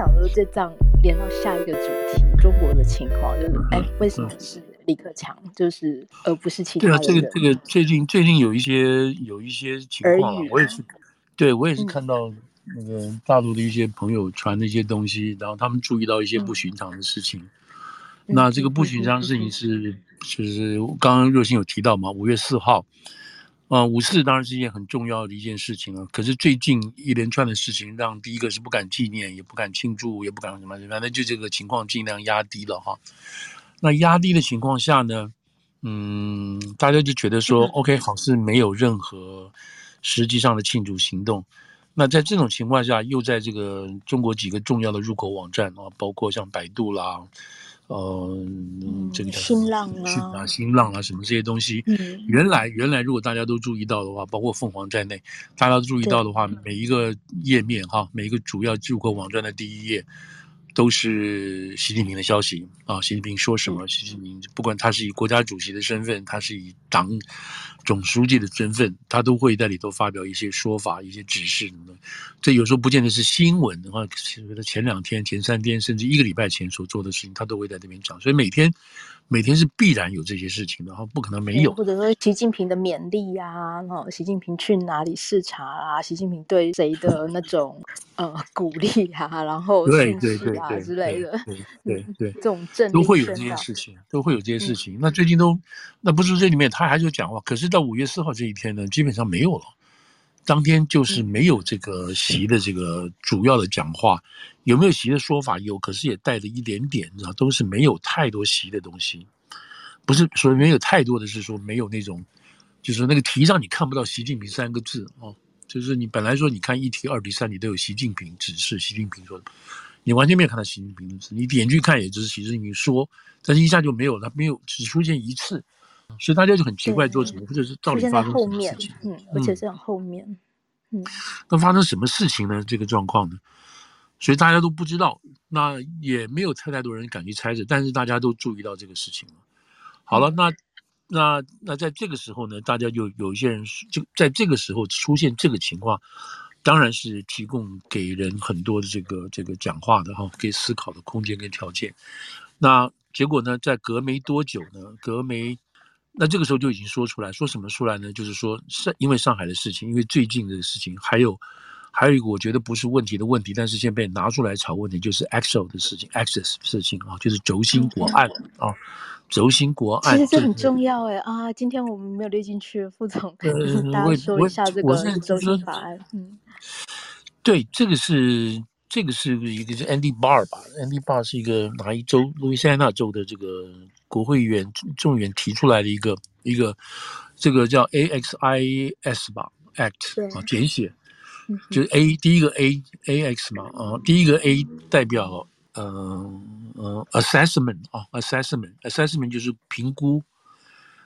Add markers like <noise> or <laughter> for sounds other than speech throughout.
想说，这这连到下一个主题，中国的情况就是，哎、嗯，为什么是李克强，嗯、就是而不是其他人？对啊，这个这个最近最近有一些有一些情况、啊，我也是，对我也是看到那个大陆的一些朋友传的一些东西，嗯、然后他们注意到一些不寻常的事情。嗯、那这个不寻常的事情是，嗯、就是刚刚热心有提到嘛，五月四号。啊，五四当然是一件很重要的一件事情啊。可是最近一连串的事情，让第一个是不敢纪念，也不敢庆祝，也不敢什么，反正就这个情况尽量压低了哈。那压低的情况下呢，嗯，大家就觉得说，OK，好似没有任何实际上的庆祝行动。那在这种情况下，又在这个中国几个重要的入口网站啊，包括像百度啦。呃，这个叫新浪啊，新浪啊，什么这些东西，嗯、原来原来如果大家都注意到的话，包括凤凰在内，大家都注意到的话，每一个页面哈，每一个主要入口网站的第一页。都是习近平的消息啊！习近平说什么？习近平不管他是以国家主席的身份，他是以党总书记的身份，他都会在里头发表一些说法、一些指示什么的。这有时候不见得是新闻的话，其实他前两天、前三天，甚至一个礼拜前所做的事情，他都会在这边讲。所以每天。每天是必然有这些事情的哈，不可能没有。或者说习近平的勉励呀、啊，哈，习近平去哪里视察啊？习近平对谁的那种呃鼓励啊，然后训示啊之类的，对对对，这种政都会有这些事情，都会有这些事情。嗯、那最近都，那不是这里面他还是讲话，可是到五月四号这一天呢，基本上没有了。当天就是没有这个习的这个主要的讲话，有没有习的说法？有，可是也带着一点点，知道都是没有太多习的东西，不是说没有太多的是说没有那种，就是那个题上你看不到习近平三个字哦，就是你本来说你看一题、二题、三题都有习近平指示，习近平说的，你完全没有看到习近平的字，你点去看也只是习近平说，但是一下就没有了，没有只出现一次。所以大家就很奇怪，做什么，或者是到底发生什么事情？嗯，而且是很后面，嗯，那发生什么事情呢？这个状况呢？所以大家都不知道，那也没有太太多人敢去猜测，但是大家都注意到这个事情了。好了，那那那在这个时候呢，大家就有一些人就在这个时候出现这个情况，当然是提供给人很多的这个这个讲话的哈，给思考的空间跟条件。那结果呢，在隔没多久呢，隔没。那这个时候就已经说出来，说什么出来呢？就是说上因为上海的事情，因为最近这个事情，还有还有一个我觉得不是问题的问题，但是现在被拿出来炒问题，就是 Access 的事情，Access 事情啊，就是轴心国案啊，轴心国案。其实这很重要哎啊，今天我们没有列进去，副总跟 <laughs> 大家说一下这个轴心法案。嗯，对，这个是。这个是一个是 Andy Barr 吧？Andy Barr 是一个哪一州？路易斯安那州的这个国会议员众议员提出来的一个一个这个叫 AXIS 吧 Act 啊简写，就是 A 第一个 A AX 嘛啊，第一个 A 代表嗯嗯 Assessment 啊 Assessment Assessment 就是评估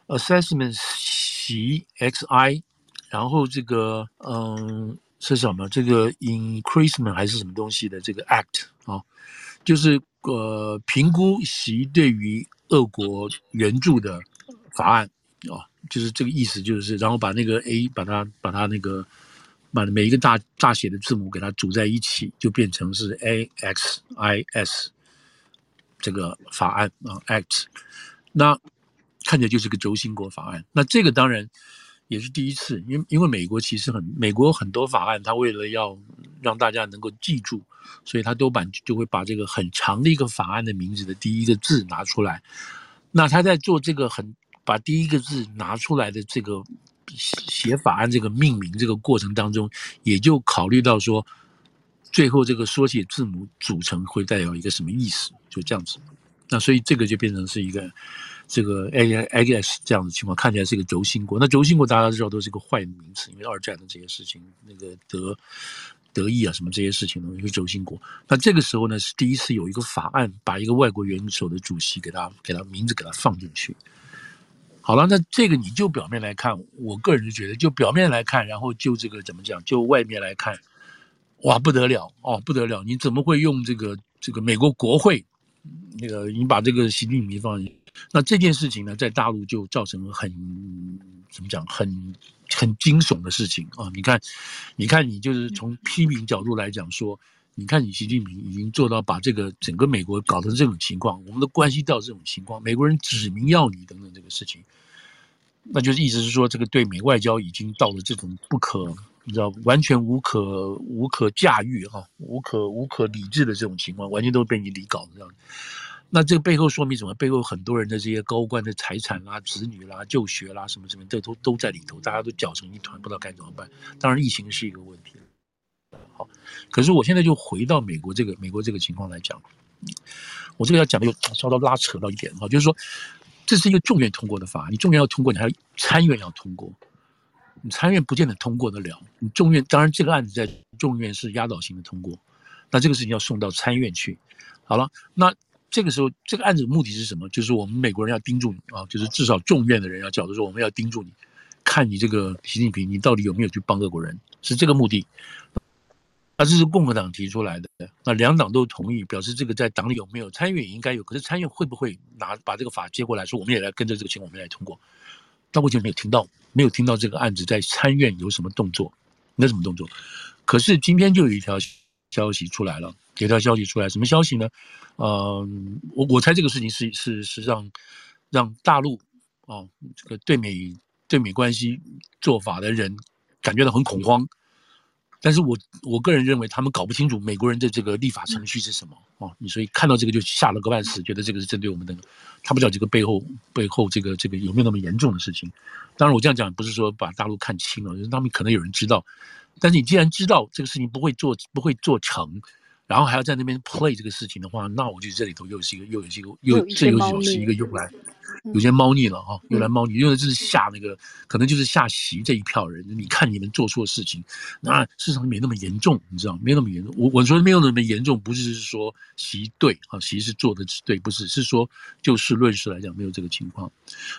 Assessment 习 XI，然后这个嗯。是什么？这个 increasement 还是什么东西的这个 act 啊，就是呃评估习对于俄国援助的法案啊，就是这个意思，就是然后把那个 A 把它把它那个把每一个大大写的字母给它组在一起，就变成是 A X I S 这个法案啊 act，那看起来就是个轴心国法案。那这个当然。也是第一次，因为因为美国其实很，美国很多法案，他为了要让大家能够记住，所以他都把就会把这个很长的一个法案的名字的第一个字拿出来。那他在做这个很把第一个字拿出来的这个写法案这个命名这个过程当中，也就考虑到说，最后这个缩写字母组成会代表一个什么意思，就这样子。那所以这个就变成是一个。这个 A I X 这样的情况看起来是一个轴心国，那轴心国大家知道都是一个坏名词，因为二战的这些事情，那个德德意啊什么这些事情呢，一个轴心国。那这个时候呢是第一次有一个法案把一个外国元首的主席给他给他名字给他放进去。好了，那这个你就表面来看，我个人就觉得就表面来看，然后就这个怎么讲，就外面来看，哇不得了哦不得了，你怎么会用这个这个美国国会那个你把这个习近平放进去？那这件事情呢，在大陆就造成了很怎么讲，很很惊悚的事情啊！你看，你看，你就是从批评角度来讲说，你看，你习近平已经做到把这个整个美国搞成这种情况，我们的关系到这种情况，美国人指名要你等等这个事情，那就是意思是说，这个对美外交已经到了这种不可，你知道，完全无可无可驾驭哈，无可无可理智的这种情况，完全都被你理搞这样。那这个背后说明什么？背后很多人的这些高官的财产啦、子女啦、就学啦什么什么，这都都在里头，大家都搅成一团，不知道该怎么办。当然，疫情是一个问题。好，可是我现在就回到美国这个美国这个情况来讲，我这个要讲的又稍稍拉扯到一点哈，就是说，这是一个众院通过的法案，你众院要通过，你还要参院要通过，你参院不见得通过得了，你众院当然这个案子在众院是压倒性的通过，那这个事情要送到参院去，好了，那。这个时候，这个案子的目的是什么？就是我们美国人要盯住你啊，就是至少众院的人要叫着说，我们要盯住你，看你这个习近平，你到底有没有去帮俄国人，是这个目的。那这是共和党提出来的，那两党都同意，表示这个在党里有没有，参议院也应该有，可是参议院会不会拿把这个法接过来说，我们也来跟着这个情况，我们来通过？但目前没有听到，没有听到这个案子在参院有什么动作，没什么动作。可是今天就有一条消息出来了，有条消息出来，什么消息呢？呃，我我猜这个事情是是是让让大陆啊、哦、这个对美对美关系做法的人感觉到很恐慌，但是我我个人认为他们搞不清楚美国人的这个立法程序是什么哦，你所以看到这个就吓了个半死，觉得这个是针对我们的，他不知道这个背后背后这个这个有没有那么严重的事情。当然我这样讲不是说把大陆看轻了，就是他们可能有人知道，但是你既然知道这个事情不会做不会做成。然后还要在那边 play 这个事情的话，那我觉得这里头又是一个，又有一个，又这又是一个用来有些猫腻了哈，有来猫腻，因为就是吓那个，可能就是吓习这一票人。你看你们做错事情，那事实上没那么严重，你知道没那么严重。我我说没有那么严重，不是说习对啊，习是做的对，不是是说就事论事来讲没有这个情况。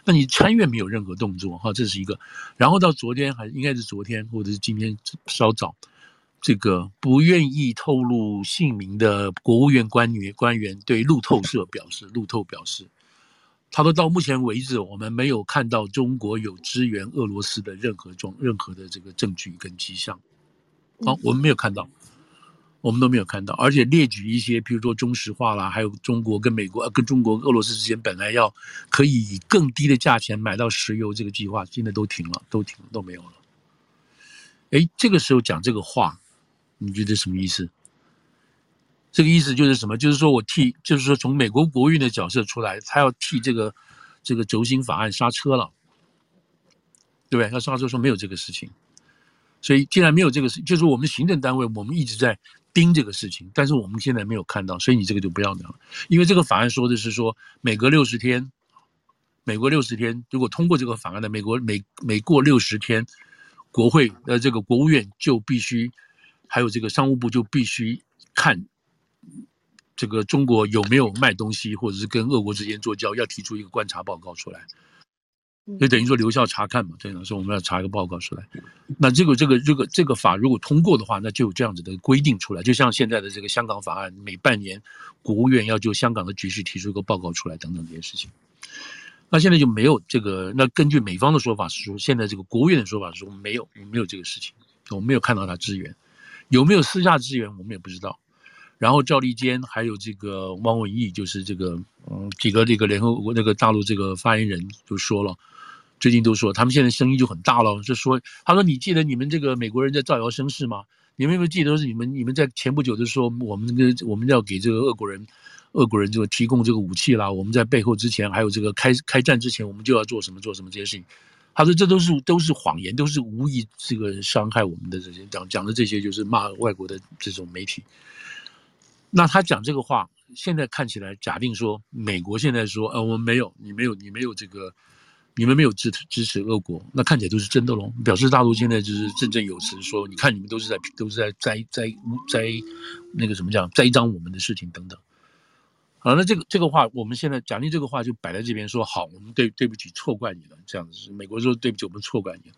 那你参院没有任何动作哈，这是一个。然后到昨天还应该是昨天或者是今天稍早。这个不愿意透露姓名的国务院官员官员对路透社表示，路透表示，他说到目前为止，我们没有看到中国有支援俄罗斯的任何状任何的这个证据跟迹象。啊，我们没有看到，我们都没有看到，而且列举一些，比如说中石化啦，还有中国跟美国、跟中国、俄罗斯之间本来要可以以更低的价钱买到石油这个计划，现在都停了，都停了，都没有了。哎，这个时候讲这个话。你觉得什么意思？这个意思就是什么？就是说我替，就是说从美国国务院的角色出来，他要替这个这个轴心法案刹车了，对不对？他刹车说没有这个事情。所以既然没有这个事，就是我们行政单位我们一直在盯这个事情，但是我们现在没有看到，所以你这个就不要聊了。因为这个法案说的是说，每隔六十天，每隔六十天，如果通过这个法案的，美国每每过六十天，国会呃这个国务院就必须。还有这个商务部就必须看这个中国有没有卖东西，或者是跟俄国之间做交，要提出一个观察报告出来，就等于说留校查看嘛。这样说我们要查一个报告出来。那这个这个这个这个法如果通过的话，那就有这样子的规定出来。就像现在的这个香港法案，每半年国务院要就香港的局势提出一个报告出来，等等这些事情。那现在就没有这个。那根据美方的说法是说，现在这个国务院的说法是说没有，没有这个事情，我们没有看到他支援。有没有私下支援，我们也不知道。然后赵立坚还有这个汪文义，就是这个嗯几个这个联合国那个大陆这个发言人就说了，最近都说他们现在声音就很大了，就说他说你记得你们这个美国人在造谣生事吗？你们有没有记得是你们你们在前不久的时候，我们这个我们要给这个俄国人俄国人就提供这个武器啦，我们在背后之前还有这个开开战之前，我们就要做什么做什么这些事情。他说：“这都是都是谎言，都是无意这个伤害我们的这些讲讲的这些，就是骂外国的这种媒体。那他讲这个话，现在看起来，假定说美国现在说，呃，我们没有，你没有，你没有这个，你们没有支持支持俄国，那看起来都是真的喽。表示大陆现在就是振振有词，说你看你们都是在都是在栽栽栽那个什么讲栽赃我们的事情等等。”好，那这个这个话，我们现在假定这个话就摆在这边说好，我们对对不起，错怪你了，这样子是美国说对不起，我们错怪你了。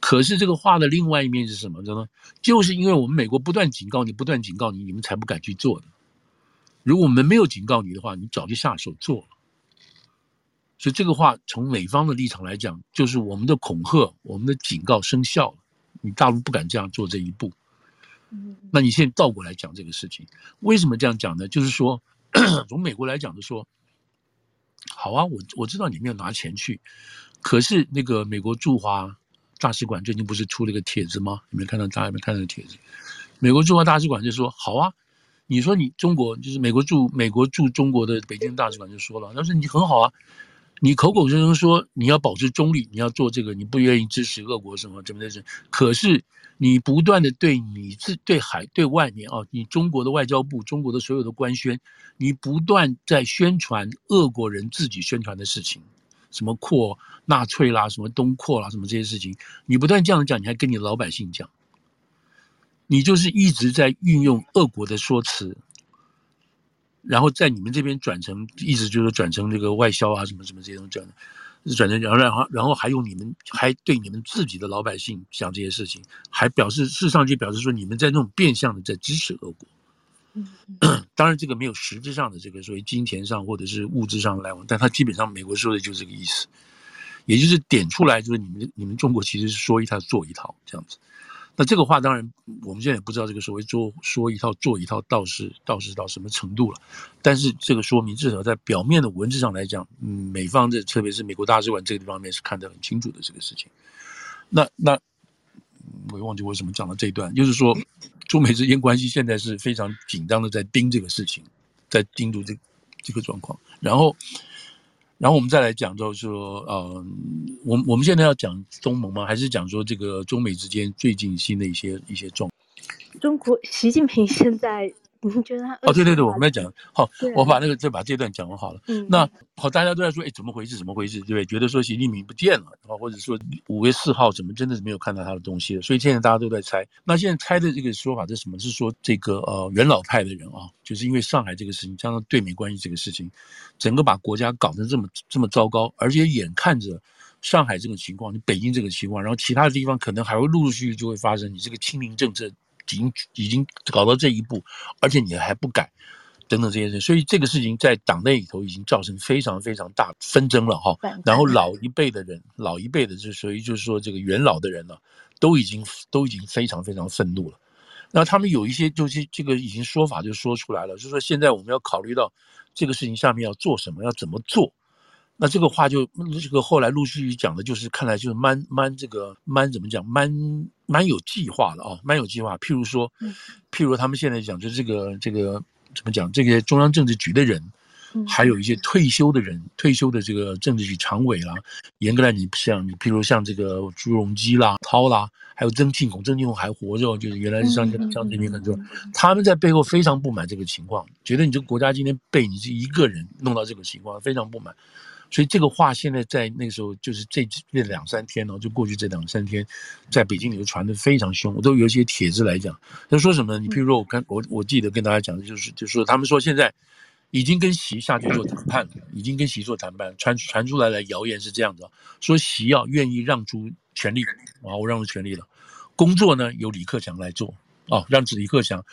可是这个话的另外一面是什么呢？就是因为我们美国不断警告你，不断警告你，你们才不敢去做的。如果我们没有警告你的话，你早就下手做了。所以这个话从美方的立场来讲，就是我们的恐吓，我们的警告生效了，你大陆不敢这样做这一步。嗯，那你现在倒过来讲这个事情，为什么这样讲呢？就是说，<clears throat> 从美国来讲就说，好啊，我我知道你没有拿钱去，可是那个美国驻华大使馆最近不是出了一个帖子吗？你没看到？大家有没有看到帖子？美国驻华大使馆就说，好啊。你说你中国就是美国驻美国驻中国的北京大使馆就说了，他说你很好啊，你口口声声说你要保持中立，你要做这个，你不愿意支持俄国什么怎么的，可是你不断的对你自对海对外面啊，你中国的外交部、中国的所有的官宣，你不断在宣传俄国人自己宣传的事情，什么扩纳粹啦，什么东扩啦，什么这些事情，你不断这样讲，你还跟你老百姓讲。你就是一直在运用俄国的说辞，然后在你们这边转成，意思就是转成这个外销啊，什么什么这些东西转，转成然后然后然后还用你们还对你们自己的老百姓讲这些事情，还表示事实上就表示说你们在那种变相的在支持俄国。嗯，<clears throat> 当然这个没有实质上的这个所谓金钱上或者是物质上的来往，但他基本上美国说的就是这个意思，也就是点出来就是你们你们中国其实是说一套做一套这样子。那这个话当然，我们现在也不知道这个所谓做说一套做一套，到是到是到什么程度了。但是这个说明，至少在表面的文字上来讲，嗯，美方的特别是美国大使馆这个地方面是看得很清楚的这个事情。那那我也忘记为什么讲到这一段，就是说中美之间关系现在是非常紧张的，在盯这个事情，在盯住这这个状况，然后。然后我们再来讲，就是说，呃，我我们现在要讲东盟吗？还是讲说这个中美之间最近新的一些一些状况？中国习近平现在。你觉得他？哦，对对对，我们在讲好，我把那个再把这段讲完好了。嗯，那好，大家都在说，哎，怎么回事？怎么回事？对不对？觉得说习近平不见了，啊，或者说五月四号怎么真的是没有看到他的东西了？所以现在大家都在猜。那现在猜的这个说法是什么？是说这个呃元老派的人啊，就是因为上海这个事情，加上对美关系这个事情，整个把国家搞得这么这么糟糕，而且眼看着上海这个情况，你北京这个情况，然后其他的地方可能还会陆陆续续就会发生你这个清零政策。已经已经搞到这一步，而且你还不改，等等这些事，所以这个事情在党内里头已经造成非常非常大纷争了哈。然后老一辈的人，老一辈的就所以就是说这个元老的人呢，都已经都已经非常非常愤怒了。那他们有一些就是这个已经说法就说出来了，就是说现在我们要考虑到这个事情下面要做什么，要怎么做。那这个话就这个后来陆续讲的，就是看来就是蛮蛮这个蛮怎么讲，蛮蛮有计划的啊，蛮有计划。譬如说，譬如他们现在讲，就是这个这个怎么讲，这个中央政治局的人，还有一些退休的人，退休的这个政治局常委啦，严格来讲，你像你譬如像这个朱镕基啦、涛啦，还有曾庆红，曾庆红还活着，就是原来是上江泽民很多，他们在背后非常不满这个情况，觉得你这个国家今天被你这一个人弄到这个情况，非常不满。所以这个话现在在那个时候，就是这这两三天呢，就过去这两三天，在北京里头传的非常凶。我都有一些帖子来讲，他说什么呢？你譬如说，我跟我我记得跟大家讲的就是，就是说他们说现在已经跟习下去做谈判了，已经跟习做谈判，传传出来的谣言是这样子，说习要愿意让出权力啊，我让出权力了，工作呢由李克强来做啊，让李克强，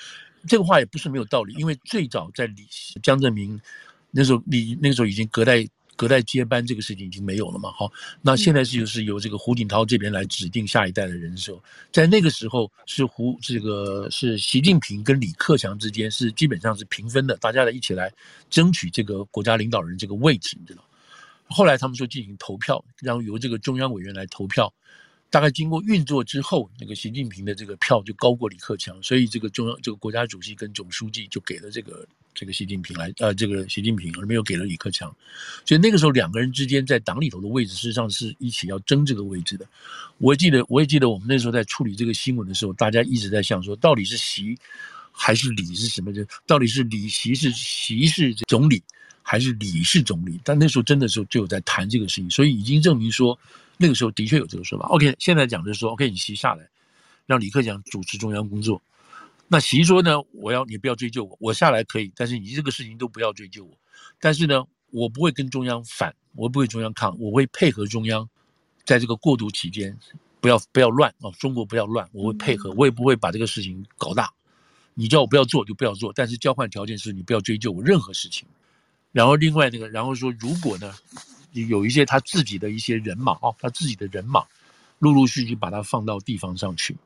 这个话也不是没有道理，因为最早在李江泽民那时候，李那个时候已经隔代。隔代接班这个事情已经没有了嘛？好，那现在是就是由这个胡锦涛这边来指定下一代的人手，在那个时候是胡这个是习近平跟李克强之间是基本上是平分的，大家来一起来争取这个国家领导人这个位置，你知道？后来他们说进行投票，然后由这个中央委员来投票，大概经过运作之后，那个习近平的这个票就高过李克强，所以这个中央这个国家主席跟总书记就给了这个。这个习近平来，呃，这个习近平而没有给了李克强，所以那个时候两个人之间在党里头的位置，事实上是一起要争这个位置的。我记得，我也记得我们那时候在处理这个新闻的时候，大家一直在想说，到底是习还是李是什么的？到底是李习是习是总理，还是李是总理？但那时候真的时候就有在谈这个事情，所以已经证明说那个时候的确有这个说法。OK，现在讲的是说，OK，你习下来，让李克强主持中央工作。那习说呢？我要你不要追究我，我下来可以，但是你这个事情都不要追究我。但是呢，我不会跟中央反，我不会中央抗，我会配合中央，在这个过渡期间，不要不要乱啊，中国不要乱，我会配合，我也不会把这个事情搞大。你叫我不要做就不要做，但是交换条件是你不要追究我任何事情。然后另外那个，然后说如果呢，有一些他自己的一些人马啊，他自己的人马，陆陆续续把他放到地方上去。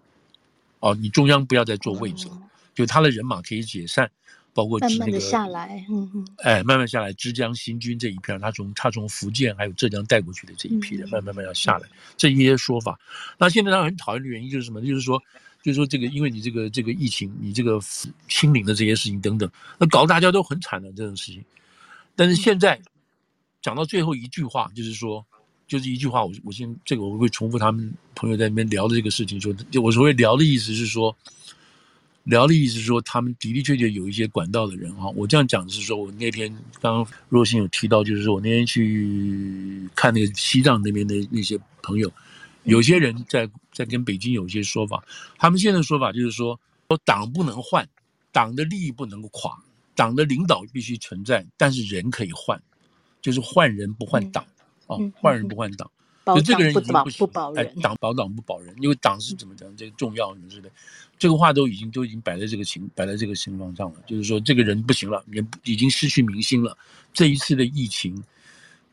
哦，你中央不要再做位置了，哦、就他的人马可以解散，包括、那个、慢慢的下来，嗯嗯，哎，慢慢下来，枝江新军这一片，他从他从福建还有浙江带过去的这一批人，嗯、慢慢慢要下来，这一些说法。那现在他很讨厌的原因就是什么？就是说。就是说，这个因为你这个这个疫情，你这个清零的这些事情等等，那搞得大家都很惨的这种事情。但是现在讲到最后一句话，就是说，就是一句话，我我先这个我会重复他们朋友在那边聊的这个事情，说我所谓聊的意思是说，聊的意思是说，他们的的确确有一些管道的人啊。我这样讲的是说，我那天刚刚若星有提到，就是说我那天去看那个西藏那边的那些朋友。有些人在在跟北京有一些说法，他们现在的说法就是说，说党不能换，党的利益不能够垮，党的领导必须存在，但是人可以换，就是换人不换党啊，换人不换党，就这个人已经不行，哎，党保党不保人，因为党是怎么讲，这个重要什么之类的，这个话都已经都已经摆在这个情摆在这个情况上了，就是说这个人不行了，人已经失去民心了，这一次的疫情。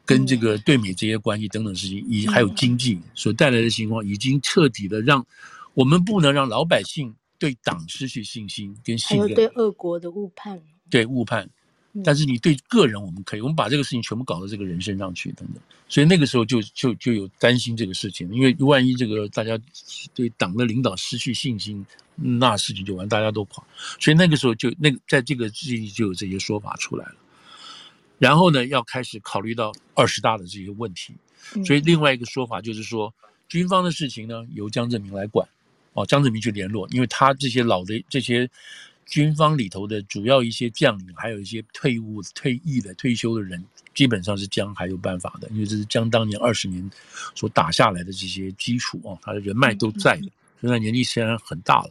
跟这个对美这些关系等等事情，以还有经济所带来的情况，已经彻底的让我们不能让老百姓对党失去信心跟信任，还有对俄国的误判，对误判。但是你对个人，我们可以，我们把这个事情全部搞到这个人身上去，等等。所以那个时候就就就有担心这个事情，因为万一这个大家对党的领导失去信心，那事情就完，大家都垮。所以那个时候就那个在这个之际就有这些说法出来了。然后呢，要开始考虑到二十大的这些问题，所以另外一个说法就是说，军方的事情呢由江泽民来管，哦，江泽民去联络，因为他这些老的这些军方里头的主要一些将领，还有一些退伍、退役的、退休的人，基本上是江还有办法的，因为这是江当年二十年所打下来的这些基础啊，他的人脉都在的，虽然年纪虽然很大了。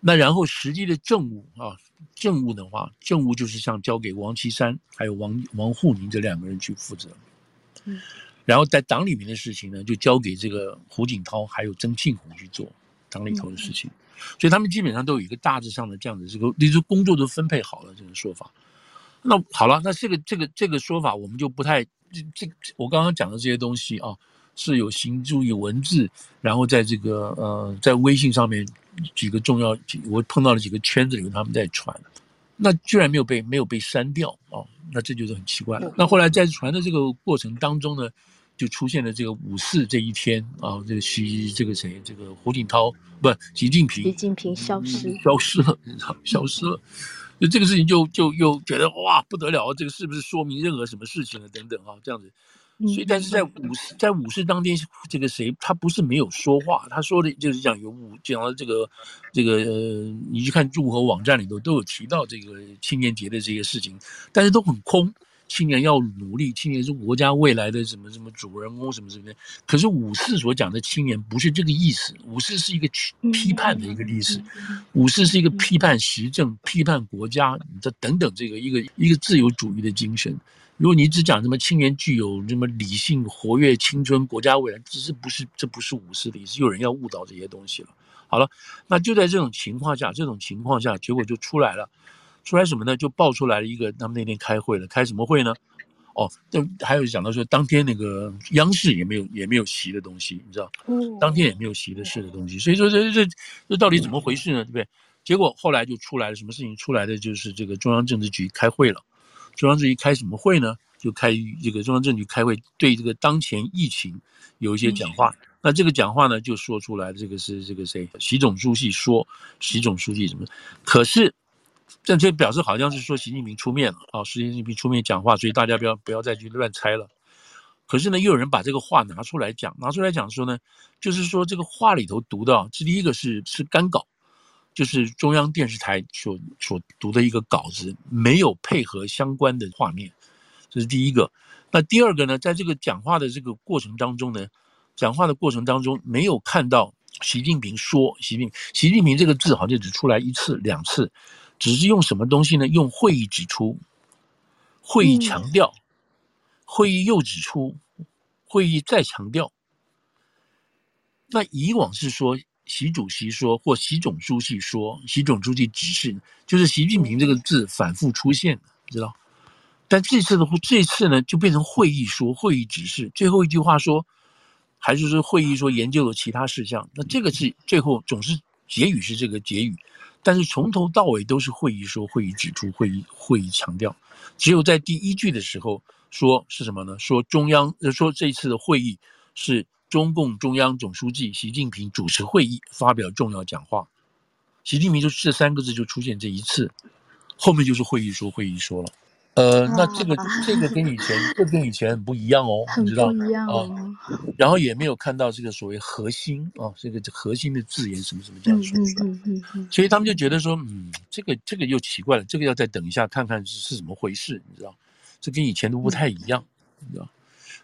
那然后实际的政务啊。政务的话，政务就是像交给王岐山还有王王沪宁这两个人去负责，嗯，然后在党里面的事情呢，就交给这个胡锦涛还有曾庆红去做党里头的事情，所以他们基本上都有一个大致上的这样的这个，这个工作都分配好了这个说法。那好了，那这个这个这个说法我们就不太这这我刚刚讲的这些东西啊，是有形注意文字，然后在这个呃在微信上面。几个重要，我碰到了几个圈子里面，他们在传，那居然没有被没有被删掉啊，那这就是很奇怪了。那后来在传的这个过程当中呢，就出现了这个五四这一天啊，这个习这个谁，这个胡锦涛不，习近平，习近平消失，消失了，你知道，消失了。就这个事情就就又觉得哇不得了，这个是不是说明任何什么事情了？等等啊，这样子。所以，但是在五四，在五四当天，这个谁，他不是没有说话，他说的就是讲有五，讲了这个，这个，呃，你去看任何网站里头都有提到这个青年节的这些事情，但是都很空。青年要努力，青年是国家未来的什么什么主人公，什么什么的。可是五四所讲的青年不是这个意思，五四是一个批判的一个历史，五四是一个批判时政、批判国家这等等这个一个一个自由主义的精神。如果你只讲什么青年具有什么理性、活跃、青春、国家未来，这是不是这不是五四的意思？有人要误导这些东西了。好了，那就在这种情况下，这种情况下，结果就出来了。出来什么呢？就爆出来了一个，他们那天开会了，开什么会呢？哦，这还有讲到说，当天那个央视也没有也没有席的东西，你知道？当天也没有席的事的东西，所以说这这这到底怎么回事呢？对不对？结果后来就出来了什么事情？出来的就是这个中央政治局开会了。中央政治局开什么会呢？就开这个中央政治局开会，对这个当前疫情有一些讲话。那这个讲话呢，就说出来，这个是这个谁？习总书记说，习总书记什么？可是。这就表示好像是说习近平出面了啊，习近平出面讲话，所以大家不要不要再去乱猜了。可是呢，又有人把这个话拿出来讲，拿出来讲说呢，就是说这个话里头读的，这第一个是是干稿，就是中央电视台所所读的一个稿子，没有配合相关的画面，这是第一个。那第二个呢，在这个讲话的这个过程当中呢，讲话的过程当中没有看到习近平说习近，习近平这个字好像只出来一次两次。只是用什么东西呢？用会议指出，会议强调，会议又指出，会议再强调。那以往是说习主席说或习总书记说，习总书记指示，就是习近平这个字反复出现，知道？但这次的这次呢，就变成会议说，会议指示，最后一句话说，还是说会议说研究了其他事项。那这个是最后总是。结语是这个结语，但是从头到尾都是会议说、会议指出、会议会议强调，只有在第一句的时候说是什么呢？说中央说这次的会议是中共中央总书记习近平主持会议，发表重要讲话。习近平就这三个字就出现这一次，后面就是会议说、会议说了。呃，那这个 <laughs> 这个跟以前，这跟以前很不一样哦，你知道吗？啊，然后也没有看到这个所谓核心啊，这个核心的字眼什么什么这样说出来，所以他们就觉得说，嗯，这个这个又奇怪了，这个要再等一下看看是是怎么回事，你知道？这跟以前都不太一样，你知道？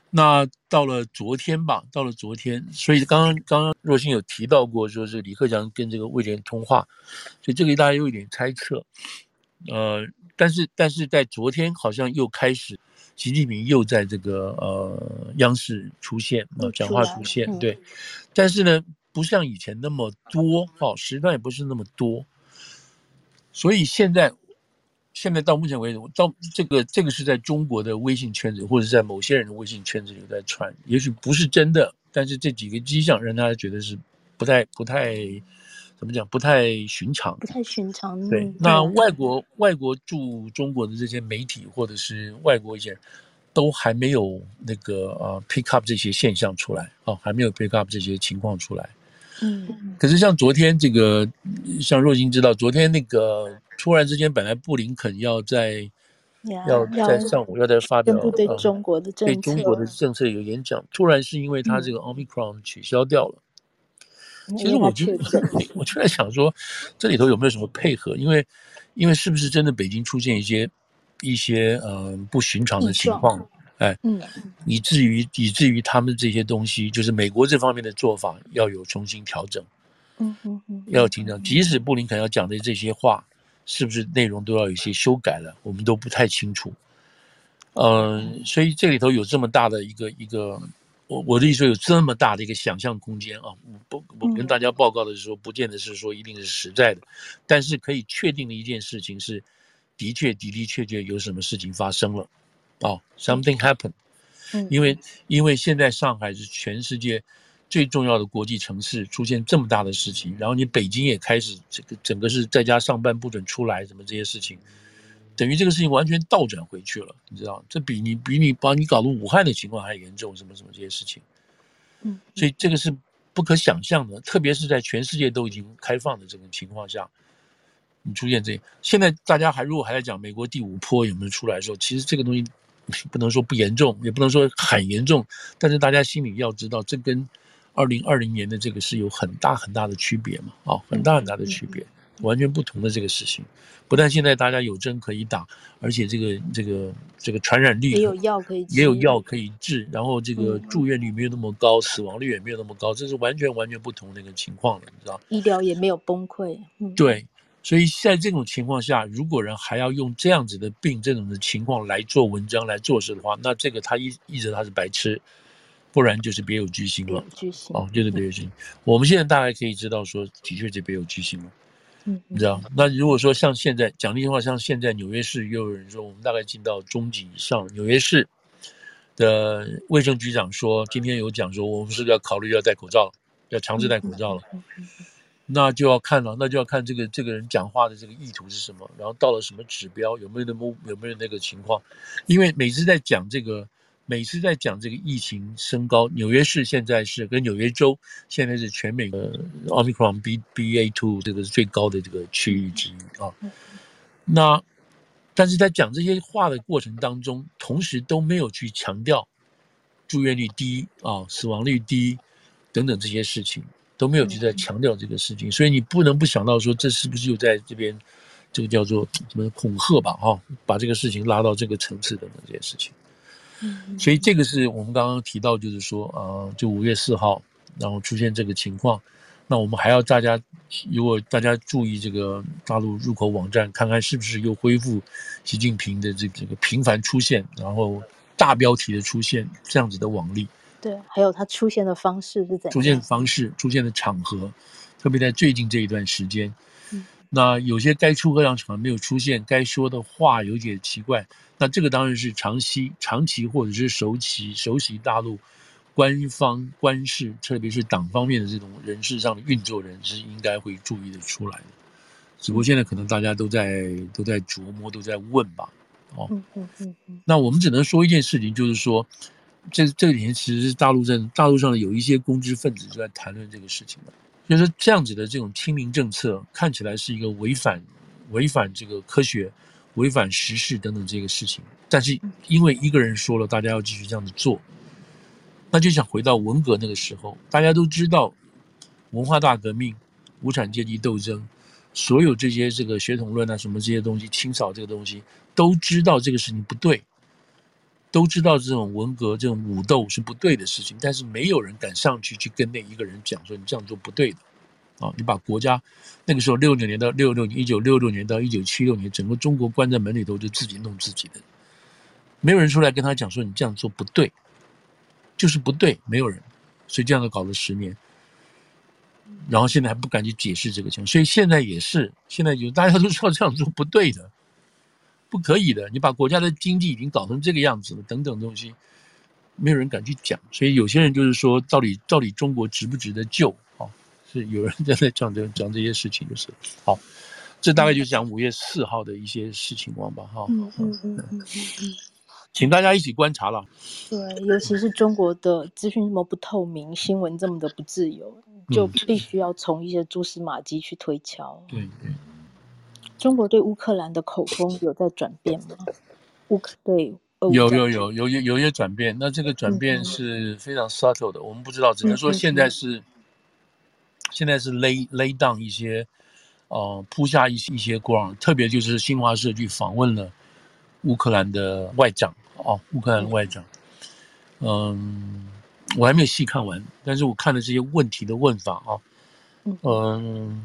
那到了昨天吧，到了昨天，所以刚刚刚刚若星有提到过，说是李克强跟这个魏廉通话，所以这个大家有一点猜测，呃。但是，但是在昨天好像又开始，习近平又在这个呃央视出现呃讲话出现，对。但是呢，不像以前那么多，哈、哦、时段也不是那么多。所以现在，现在到目前为止，到这个这个是在中国的微信圈子，或者是在某些人的微信圈子里在传，也许不是真的，但是这几个迹象让大家觉得是不太不太。怎么讲？不太寻常，不太寻常。对，对那外国外国驻中国的这些媒体或者是外国一些，都还没有那个呃 pick up 这些现象出来啊、哦，还没有 pick up 这些情况出来。嗯。可是像昨天这个，像若金知道，昨天那个突然之间，本来布林肯要在要在上午要在发表对中国的政策、呃、对中国的政策有演讲，突然是因为他这个 Omicron 取消掉了。嗯其实我就 <laughs> 我就在想说，这里头有没有什么配合？因为，因为是不是真的北京出现一些一些嗯、呃、不寻常的情况？哎，嗯，以至于以至于他们这些东西，就是美国这方面的做法要有重新调整。嗯嗯嗯，要有调整。即使布林肯要讲的这些话，是不是内容都要有一些修改了？我们都不太清楚。嗯、呃，所以这里头有这么大的一个一个。我我的意思说，有这么大的一个想象空间啊！不，我跟大家报告的时候，不见得是说一定是实在的，但是可以确定的一件事情是，的确的的确确有什么事情发生了，哦，something happened，因为因为现在上海是全世界最重要的国际城市，出现这么大的事情，然后你北京也开始这个整个是在家上班不准出来，什么这些事情。等于这个事情完全倒转回去了，你知道？这比你比你把你搞得武汉的情况还严重，什么什么这些事情，嗯，所以这个是不可想象的，特别是在全世界都已经开放的这种情况下，你出现这，现在大家还如果还在讲美国第五波有没有出来的时候，其实这个东西不能说不严重，也不能说很严重，但是大家心里要知道，这跟二零二零年的这个是有很大很大的区别嘛，啊，很大很大的区别。完全不同的这个事情，不但现在大家有针可以打，而且这个这个这个传染率也有药可以也有药可以治，然后这个住院率没有那么高，嗯、死亡率也没有那么高，这是完全完全不同的一个情况了，你知道？医疗也没有崩溃。嗯、对，所以在这种情况下，如果人还要用这样子的病这种的情况来做文章来做事的话，那这个他一一直他是白痴，不然就是别有居心了。居心哦，就是别有居心。嗯、我们现在大概可以知道说，的确是别有居心了。你知道，那如果说像现在讲例的话，像现在纽约市又有人说，我们大概进到中级以上。纽约市的卫生局长说，今天有讲说，我们是不是要考虑要戴口罩，要强制戴口罩了。那就要看了，那就要看这个这个人讲话的这个意图是什么，然后到了什么指标，有没有那么有没有那个情况？因为每次在讲这个。每次在讲这个疫情升高，纽约市现在是跟纽约州现在是全美的 Omicron B BA two 这个是最高的这个区域之一啊。那但是在讲这些话的过程当中，同时都没有去强调住院率低啊、死亡率低等等这些事情都没有去在强调这个事情，所以你不能不想到说，这是不是又在这边这个叫做什么恐吓吧？哈，把这个事情拉到这个层次等等这些事情。所以这个是我们刚刚提到，就是说，呃，就五月四号，然后出现这个情况，那我们还要大家，如果大家注意这个大陆入口网站，看看是不是又恢复习近平的这个这个频繁出现，然后大标题的出现这样子的网例。对，还有它出现的方式是怎样？出现方式、出现的场合，特别在最近这一段时间，嗯，那有些该出场场合没有出现，该说的话有点奇怪。那这个当然是长期、长期或者是熟悉、熟悉大陆官方官事，特别是党方面的这种人事上的运作人是应该会注意的出来的。只不过现在可能大家都在都在琢磨，都在问吧。哦，嗯嗯嗯嗯。那我们只能说一件事情，就是说，这这几年其实是大陆在大陆上有一些公知分子就在谈论这个事情嘛，就是这样子的这种清零政策看起来是一个违反违反这个科学、违反时事等等这个事情，但是因为一个人说了，大家要继续这样子做，那就想回到文革那个时候，大家都知道文化大革命、无产阶级斗争。所有这些这个血统论啊，什么这些东西，清扫这个东西，都知道这个事情不对，都知道这种文革这种武斗是不对的事情，但是没有人敢上去去跟那一个人讲说你这样做不对的，啊，你把国家那个时候六九年到六六年，一九六六年到一九七六年，整个中国关在门里头就自己弄自己的，没有人出来跟他讲说你这样做不对，就是不对，没有人，所以这样子搞了十年。然后现在还不敢去解释这个情况，所以现在也是，现在有大家都知道这样做不对的，不可以的。你把国家的经济已经搞成这个样子了，等等东西，没有人敢去讲。所以有些人就是说，到底到底中国值不值得救？啊，是有人在在讲这讲这些事情，就是好。这大概就是讲五月四号的一些事情，王吧，哈。嗯嗯嗯嗯嗯。请大家一起观察了。对，尤其是中国的资讯这么不透明，新闻这么的不自由。就必须要从一些蛛丝马迹去推敲。对对，中国对乌克兰的口风有在转变吗？乌克对有有有有有有一些转变，那这个转变是非常 subtle 的，我们不知道，只能说现在是现在是 lay lay down 一些，呃，铺下一些一些 ground，特别就是新华社去访问了乌克兰的外长哦，乌克兰的外长，嗯。我还没有细看完，但是我看了这些问题的问法啊，嗯，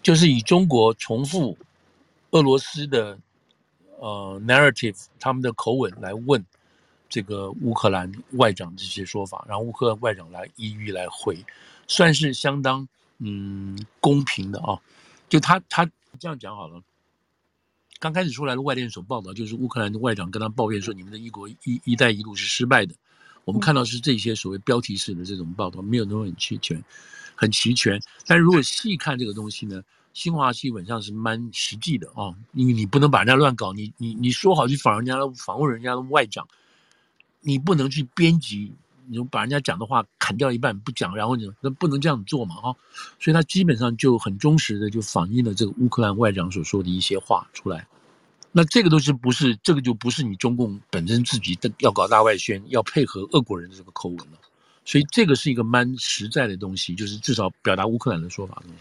就是以中国重复俄罗斯的呃 narrative，他们的口吻来问这个乌克兰外长这些说法，然后乌克兰外长来一一来回，算是相当嗯公平的啊。就他他这样讲好了，刚开始出来的外电所报道，就是乌克兰的外长跟他抱怨说，你们的一国一一带一路是失败的。我们看到是这些所谓标题式的这种报道，没有那么很齐全，很齐全。但如果细看这个东西呢，新华基本上是蛮实际的啊，因为你不能把人家乱搞，你你你说好去访人家的访问人家的外长，你不能去编辑，你把人家讲的话砍掉一半不讲，然后你那不能这样做嘛啊，所以他基本上就很忠实的就反映了这个乌克兰外长所说的一些话出来。那这个都是不是这个就不是你中共本身自己的要搞大外宣，要配合俄国人的这个口吻了，所以这个是一个蛮实在的东西，就是至少表达乌克兰的说法东西。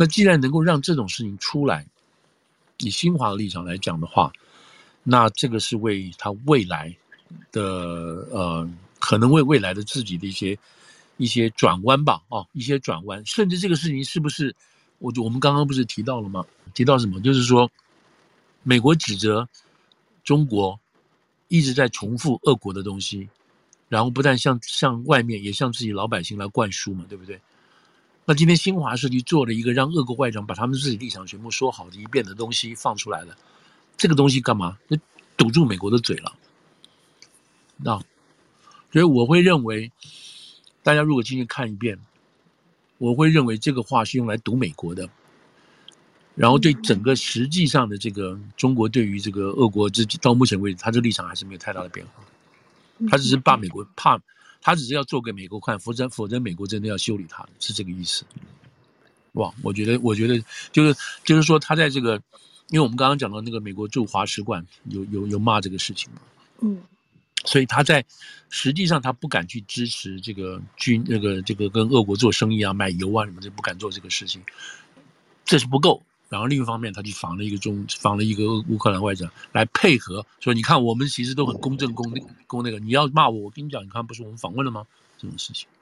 那既然能够让这种事情出来，以新华的立场来讲的话，那这个是为他未来的呃，可能为未来的自己的一些一些转弯吧，啊，一些转弯，甚至这个事情是不是，我我们刚刚不是提到了吗？提到什么？就是说。美国指责中国一直在重复俄国的东西，然后不但向向外面，也向自己老百姓来灌输嘛，对不对？那今天新华社就做了一个让俄国外长把他们自己立场全部说好的一遍的东西放出来了，这个东西干嘛？就堵住美国的嘴了。那所以我会认为，大家如果进去看一遍，我会认为这个话是用来堵美国的。然后对整个实际上的这个中国对于这个俄国，这到目前为止，他这立场还是没有太大的变化。他只是怕美国怕，他只是要做给美国看，否则否则美国真的要修理他，是这个意思。哇，我觉得我觉得就是就是说他在这个，因为我们刚刚讲到那个美国驻华使馆有有有骂这个事情嘛，嗯，所以他在实际上他不敢去支持这个军那个这个跟俄国做生意啊，买油啊什么，就不敢做这个事情，这是不够。然后另一方面，他就访了一个中，访了一个乌克兰外长来配合，说：“你看，我们其实都很公正公公那个，你要骂我，我跟你讲，你看不是我们访问了吗？这种事情。”